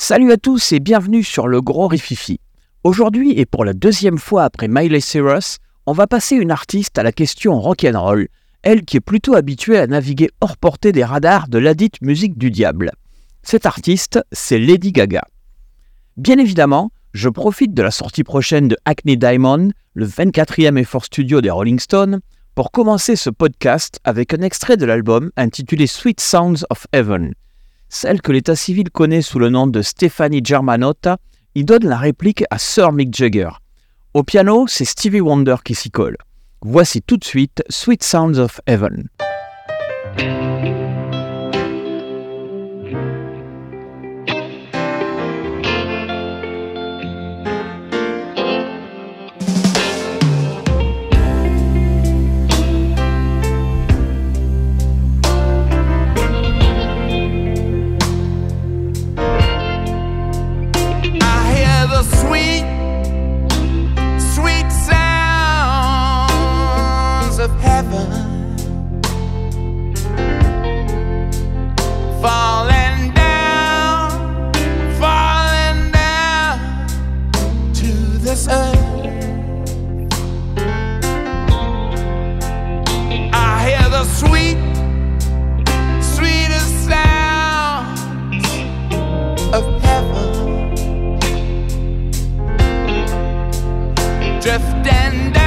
Salut à tous et bienvenue sur le Gros Rififi. Aujourd'hui et pour la deuxième fois après Miley Cyrus, on va passer une artiste à la question rock'n'roll, elle qui est plutôt habituée à naviguer hors portée des radars de ladite musique du diable. Cette artiste, c'est Lady Gaga. Bien évidemment, je profite de la sortie prochaine de Acne Diamond, le 24e effort studio des Rolling Stones, pour commencer ce podcast avec un extrait de l'album intitulé Sweet Sounds of Heaven. Celle que l'état civil connaît sous le nom de Stephanie Germanotta y donne la réplique à Sir Mick Jagger. Au piano, c'est Stevie Wonder qui s'y colle. Voici tout de suite Sweet Sounds of Heaven. drift and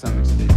some extent.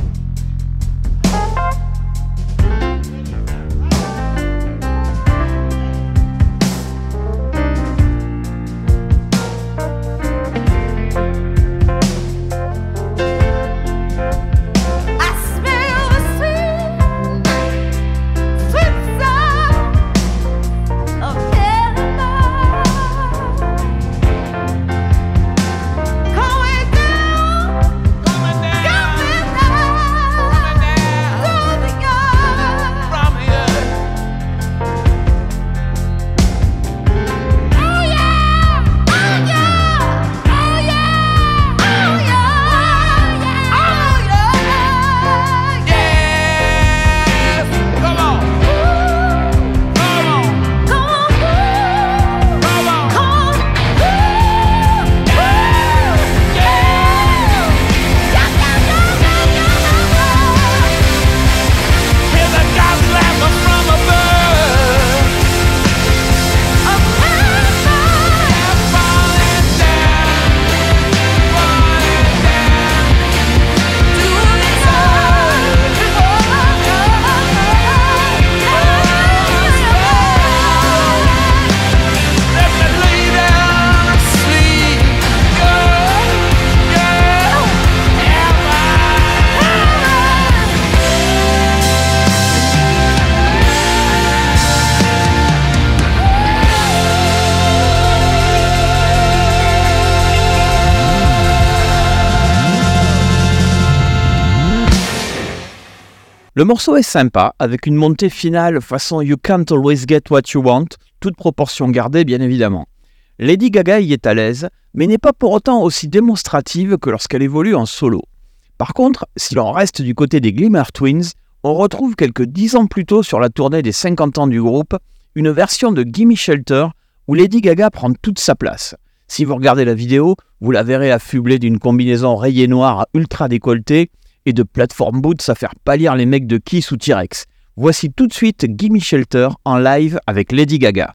Le morceau est sympa, avec une montée finale façon You Can't Always Get What You Want, toute proportion gardée bien évidemment. Lady Gaga y est à l'aise, mais n'est pas pour autant aussi démonstrative que lorsqu'elle évolue en solo. Par contre, si l'on reste du côté des Glimmer Twins, on retrouve quelques dix ans plus tôt sur la tournée des 50 ans du groupe, une version de Gimme Shelter où Lady Gaga prend toute sa place. Si vous regardez la vidéo, vous la verrez affublée d'une combinaison rayée noire ultra décolletée et de plateforme boots à faire pâlir les mecs de Kiss ou T-Rex. Voici tout de suite Gimme Shelter en live avec Lady Gaga.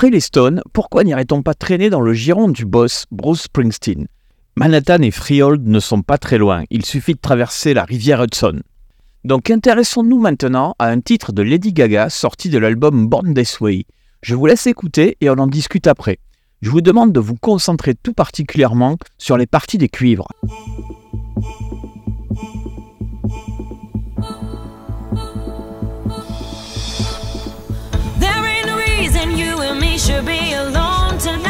Après les Stones, pourquoi n'irait-on pas traîner dans le giron du boss Bruce Springsteen? Manhattan et Freehold ne sont pas très loin, il suffit de traverser la rivière Hudson. Donc intéressons-nous maintenant à un titre de Lady Gaga sorti de l'album Born This Way. Je vous laisse écouter et on en discute après. Je vous demande de vous concentrer tout particulièrement sur les parties des cuivres. you and me should be alone tonight.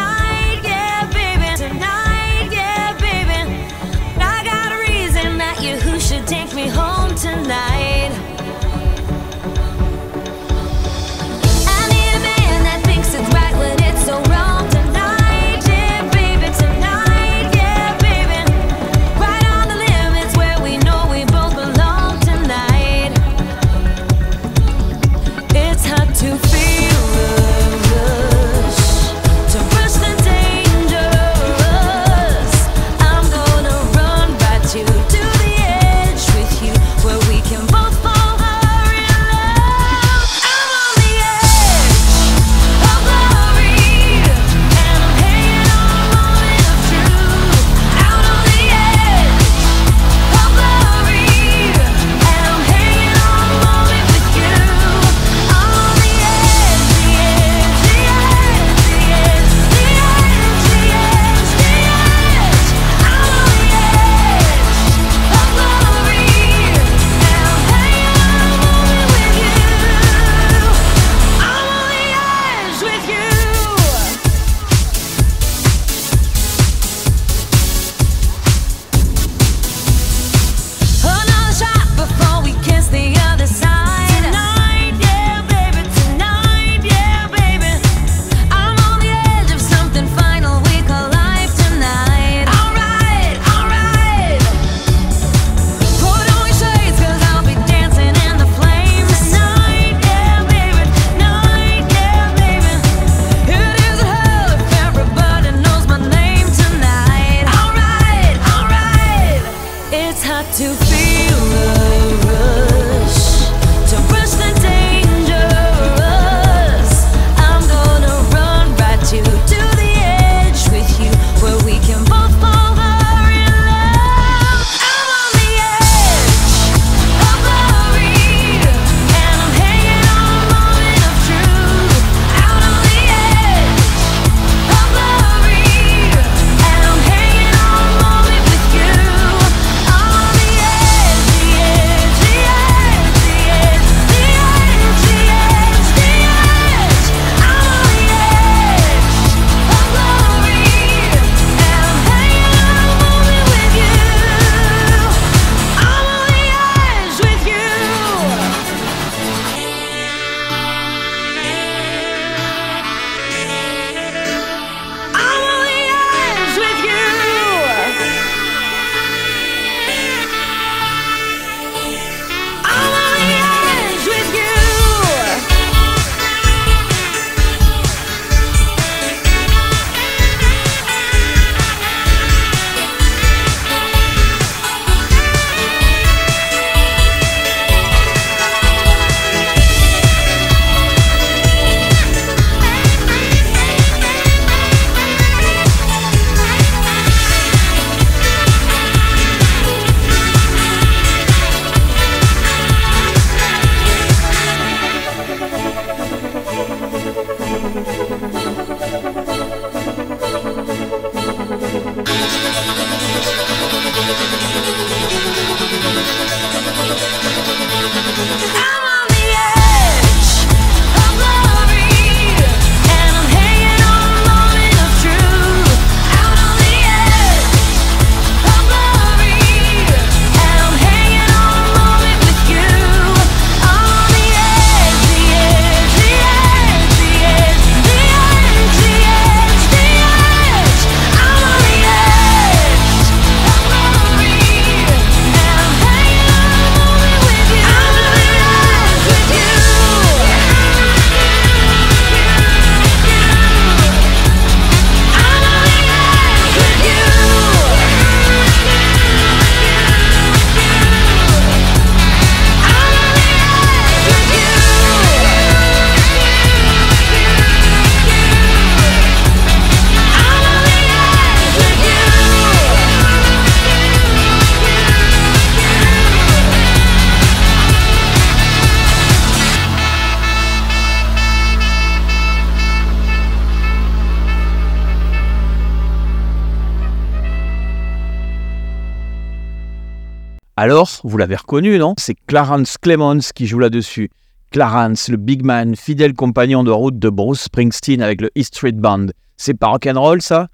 Vous l'avez reconnu, non? C'est Clarence Clemons qui joue là-dessus. Clarence, le big man, fidèle compagnon de route de Bruce Springsteen avec le E Street Band. C'est pas rock'n'roll ça?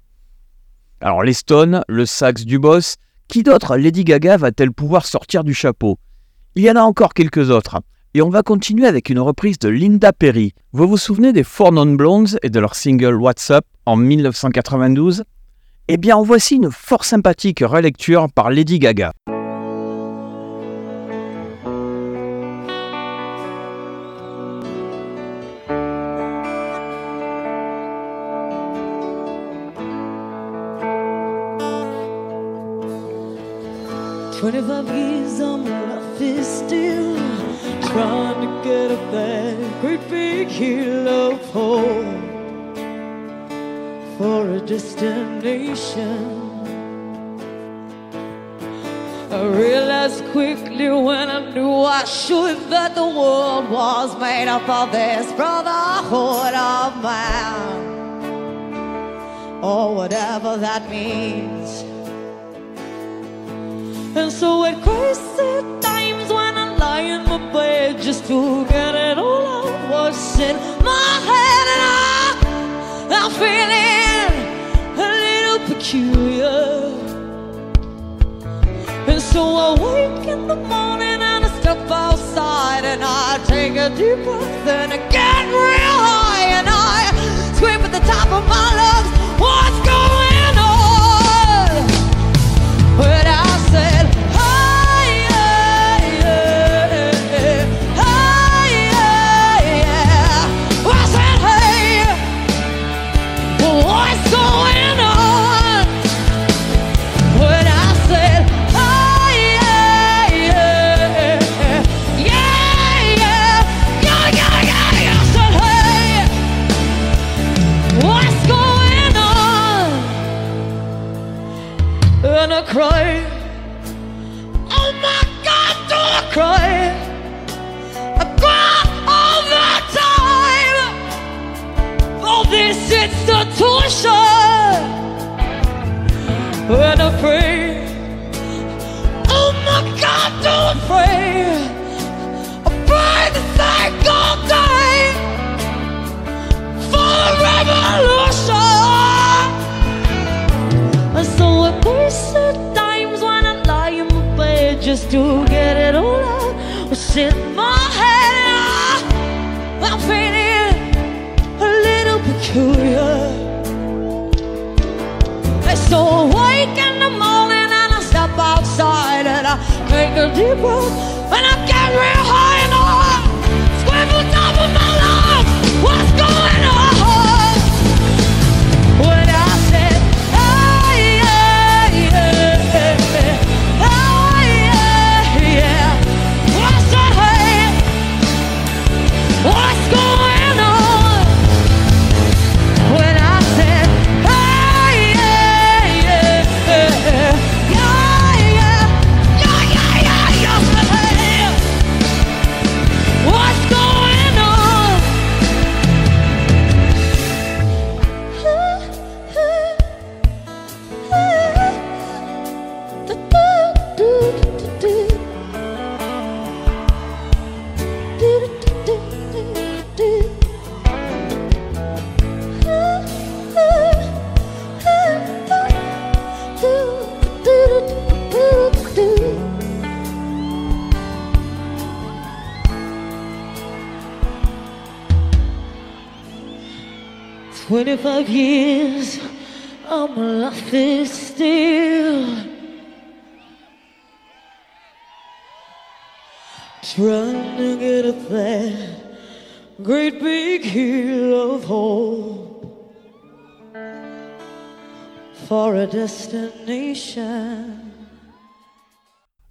Alors les Stones, le sax du boss, qui d'autre? Lady Gaga va-t-elle pouvoir sortir du chapeau? Il y en a encore quelques autres. Et on va continuer avec une reprise de Linda Perry. Vous vous souvenez des Four Non Blondes et de leur single What's Up en 1992 Eh bien en voici une fort sympathique relecture par Lady Gaga. Twenty-five years on my is still trying to get up that great big hill of hope for a destination. I realized quickly when I knew I should that the world was made up of this brotherhood of man, or whatever that means. And so at crazy times when I lie in my bed just to get it all out what's in my head and I, I'm feeling a little peculiar. And so I wake in the morning and I step outside and I take a deep breath and I get real high and I scream at the top of my lungs, what's going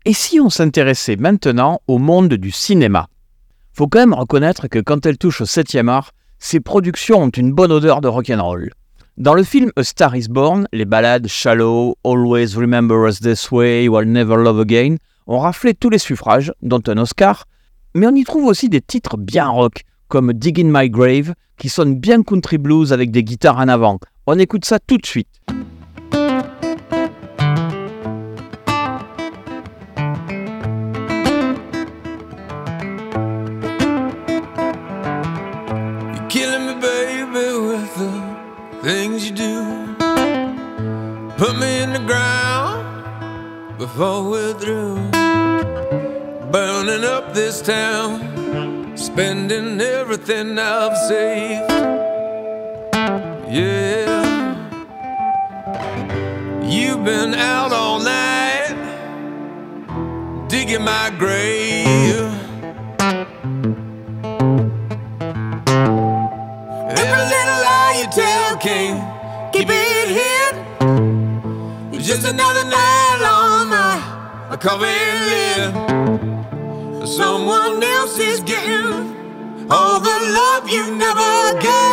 Et si on s'intéressait maintenant au monde du cinéma? Faut quand même reconnaître que quand elle touche au septième art, ses productions ont une bonne odeur de rock'n'roll. Dans le film A Star is Born, les ballades Shallow, Always Remember Us This Way ou Never Love Again ont raflé tous les suffrages, dont un Oscar, mais on y trouve aussi des titres bien rock, comme Dig in My Grave, qui sonne bien country blues avec des guitares en avant. On écoute ça tout de suite. killing me, baby, with the things you do. Put me in the ground before we're through. Burning up this town, spending everything I've saved. Yeah. You've been out all night, digging my grave. Keep it hid. It's just another night on my coffee lid. Someone else is getting all the love you never gave.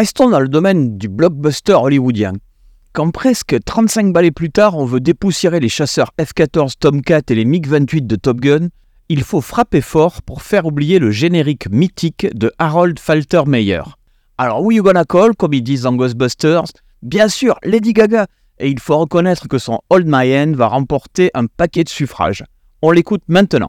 Restons dans le domaine du blockbuster hollywoodien. Quand presque 35 balais plus tard, on veut dépoussiérer les chasseurs F-14 Tomcat et les MiG-28 de Top Gun, il faut frapper fort pour faire oublier le générique mythique de Harold Faltermeyer. Alors, who you gonna call, comme ils disent dans Ghostbusters Bien sûr, Lady Gaga Et il faut reconnaître que son Hold My Hand va remporter un paquet de suffrages. On l'écoute maintenant.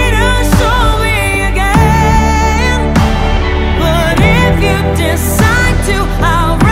decide to, I'll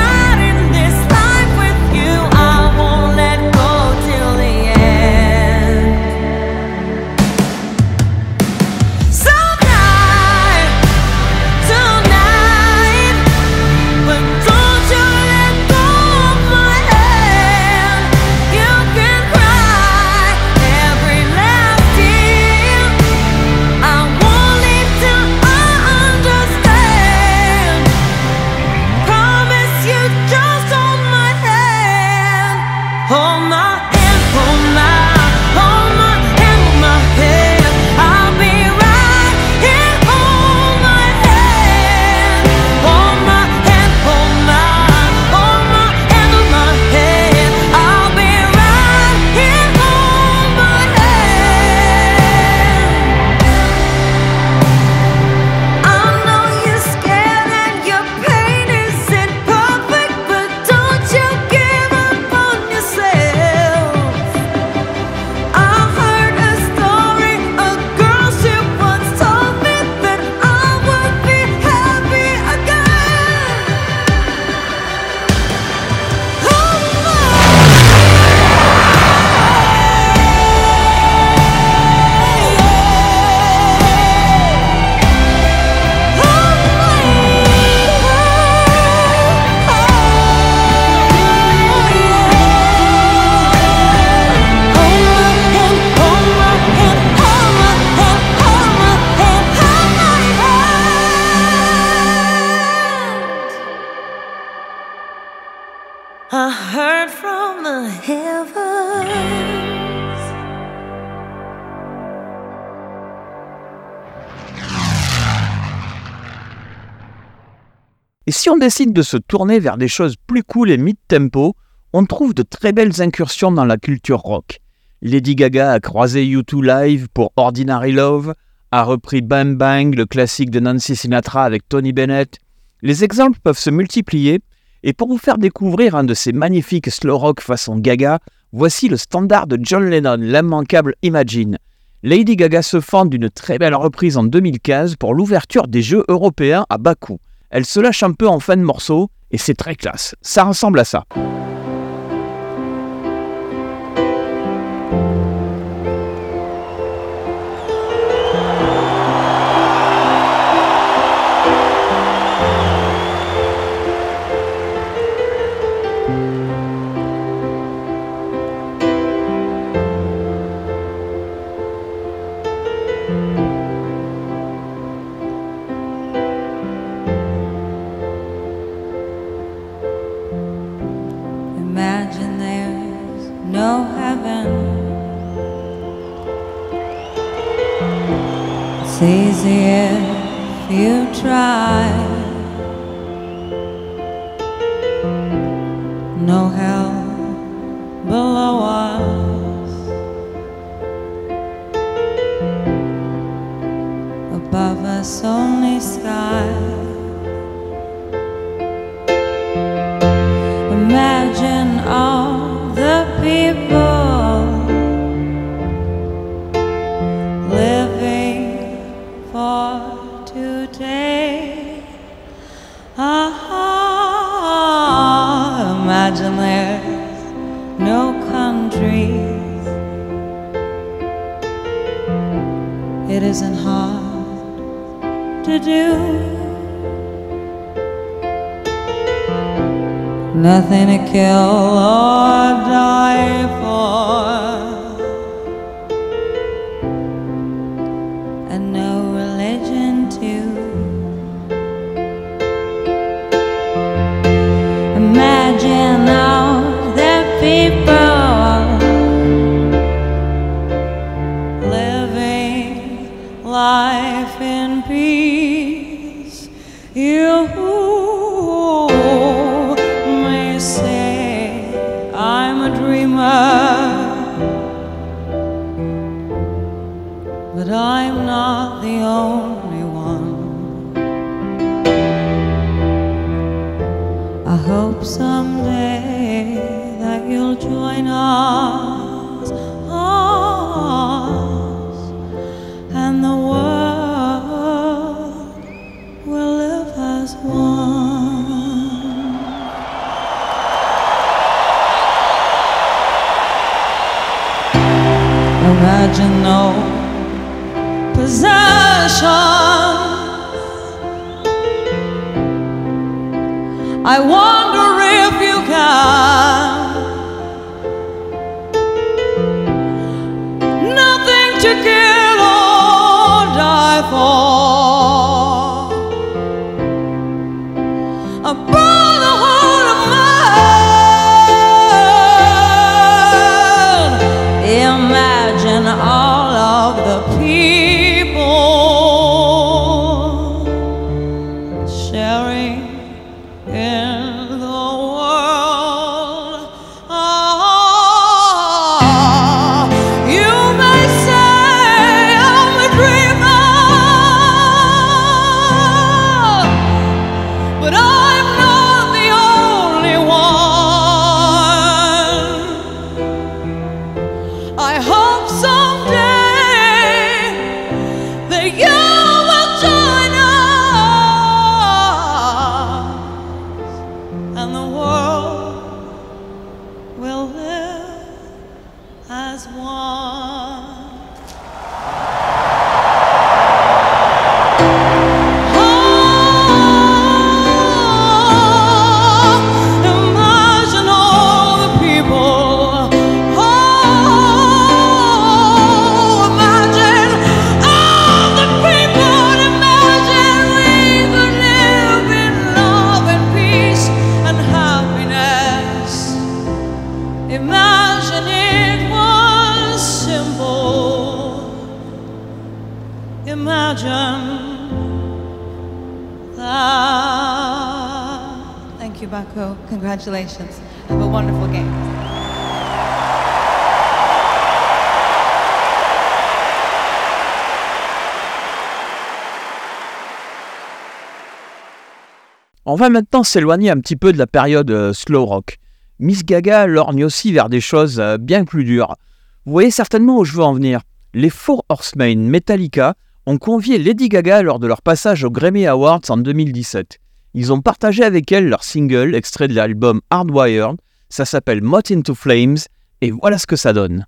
Et si on décide de se tourner vers des choses plus cool et mid-tempo, on trouve de très belles incursions dans la culture rock. Lady Gaga a croisé U2 live pour Ordinary Love, a repris Bang Bang, le classique de Nancy Sinatra avec Tony Bennett. Les exemples peuvent se multiplier, et pour vous faire découvrir un de ces magnifiques slow rock façon Gaga, voici le standard de John Lennon, l'immanquable Imagine. Lady Gaga se fend d'une très belle reprise en 2015 pour l'ouverture des Jeux européens à Bakou. Elle se lâche un peu en fin de morceau, et c'est très classe. Ça ressemble à ça. You try. No hell below us. Above us, only Nothing to kill or die for, I hope someday that you'll join us, us and the world will live as one. Imagine no possession. On va maintenant s'éloigner un petit peu de la période euh, slow rock. Miss Gaga lorgne aussi vers des choses euh, bien plus dures. Vous voyez certainement où je veux en venir. Les Four Horsemen Metallica ont convié Lady Gaga lors de leur passage aux Grammy Awards en 2017. Ils ont partagé avec elle leur single extrait de l'album Hardwired. Ça s'appelle Moth into Flames et voilà ce que ça donne.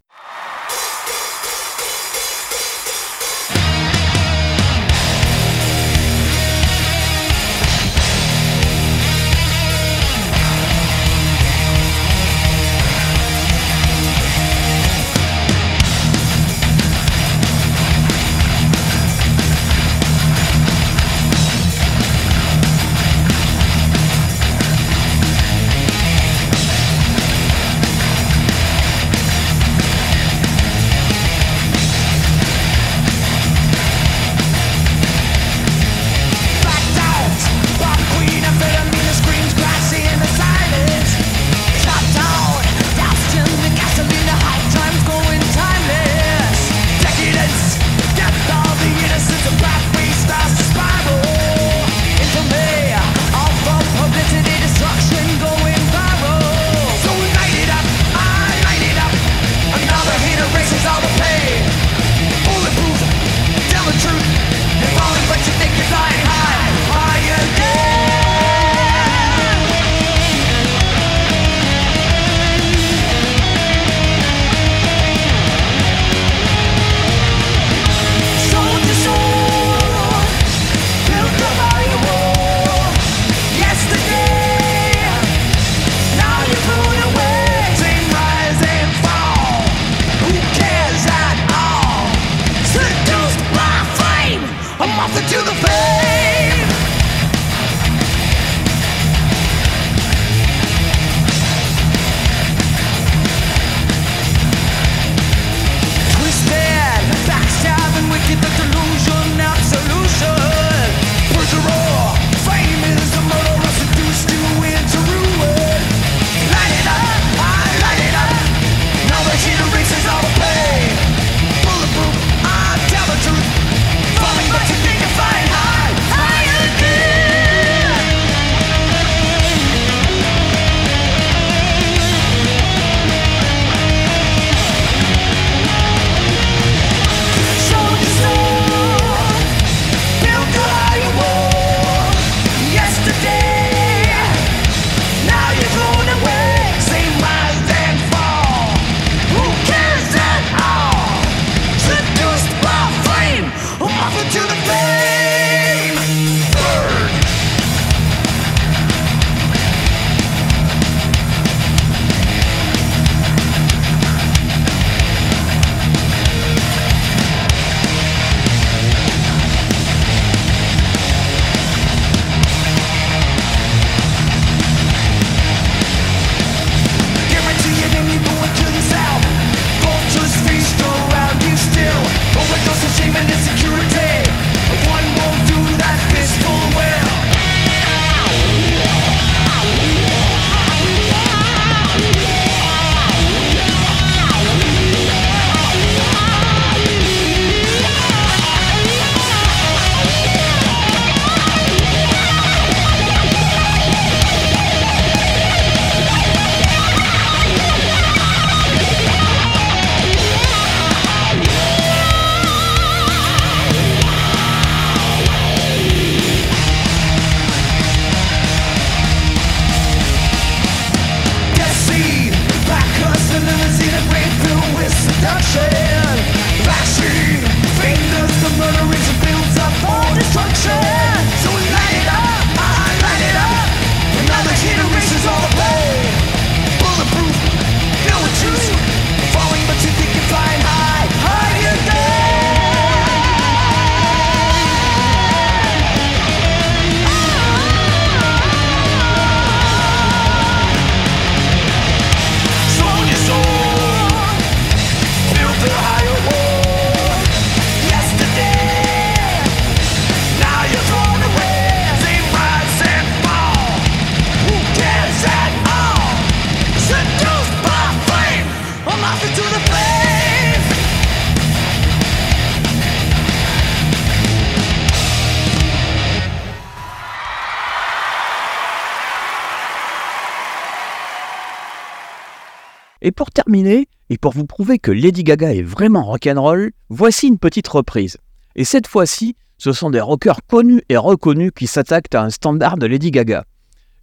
Et pour terminer, et pour vous prouver que Lady Gaga est vraiment rock'n'roll, voici une petite reprise. Et cette fois-ci, ce sont des rockers connus et reconnus qui s'attaquent à un standard de Lady Gaga.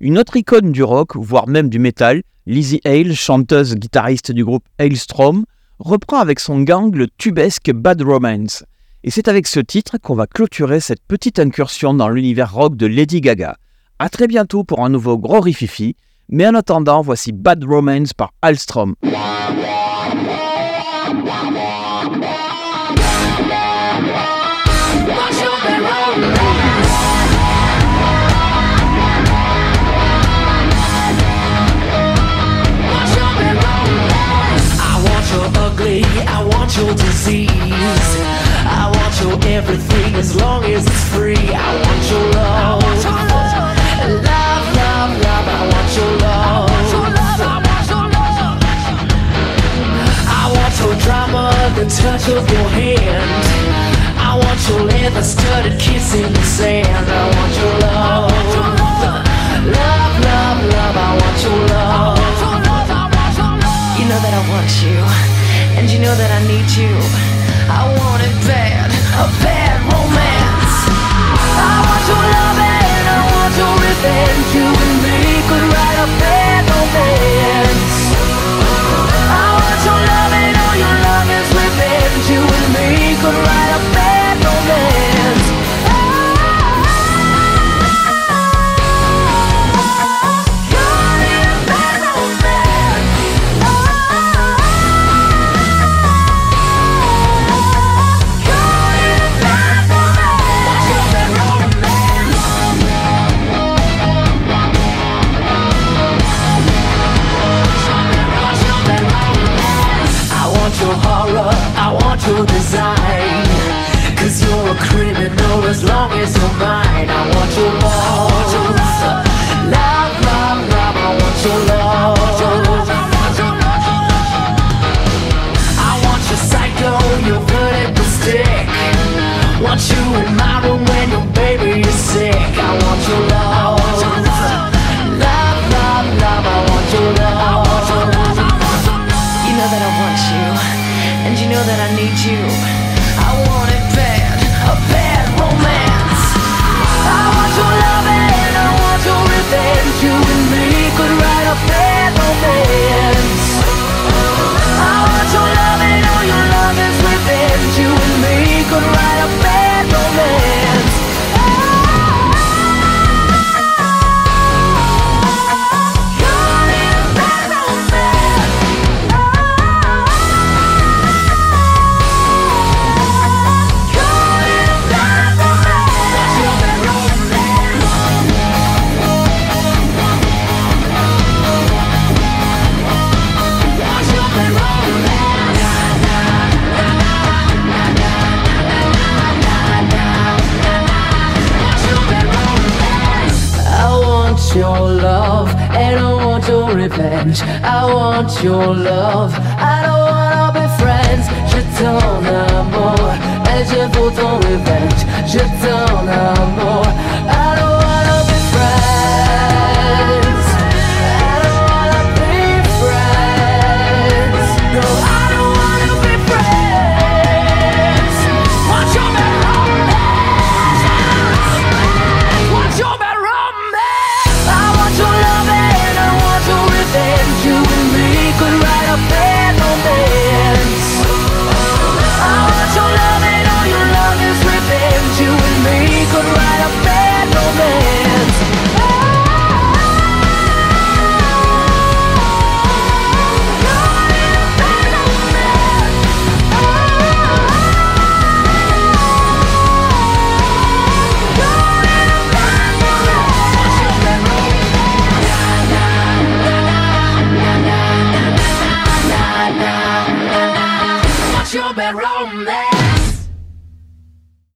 Une autre icône du rock, voire même du metal, Lizzie Hale, chanteuse guitariste du groupe Hailstrom, reprend avec son gang le tubesque Bad Romance. Et c'est avec ce titre qu'on va clôturer cette petite incursion dans l'univers rock de Lady Gaga. A très bientôt pour un nouveau gros rififi, mais en attendant, voici Bad Romance par Alstrom. I want your I want your disease. I want your everything as long as it's free. I want your love. Love, the touch of your hand. I want your leather studded kiss in the sand. I want your love. Love, love, love, I want your love. You know that I want you, and you know that I need you. I want it bad, a bad romance. I want your love and I want your revenge. Want your love. I